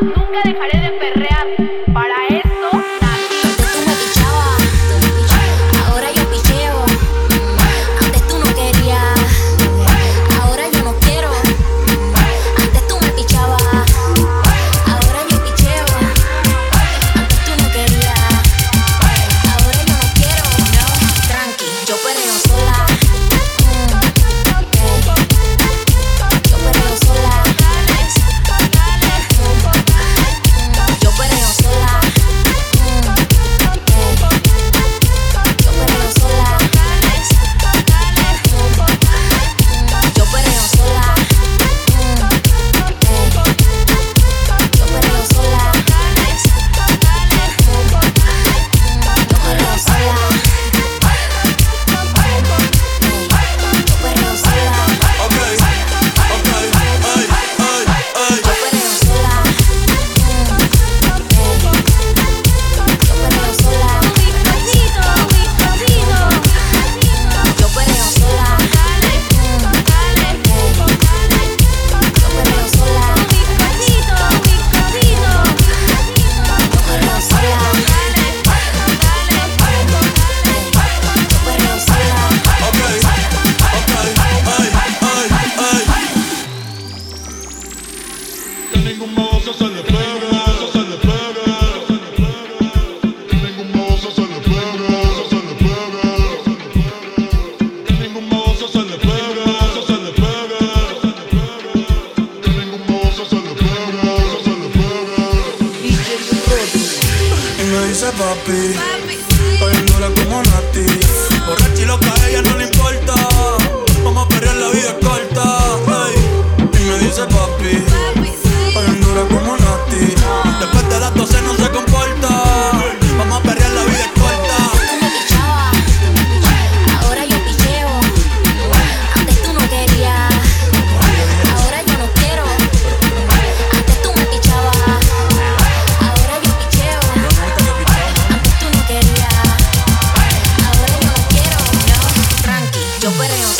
Nunca dejaré de perrear. puppy. puppy. mucho perreo.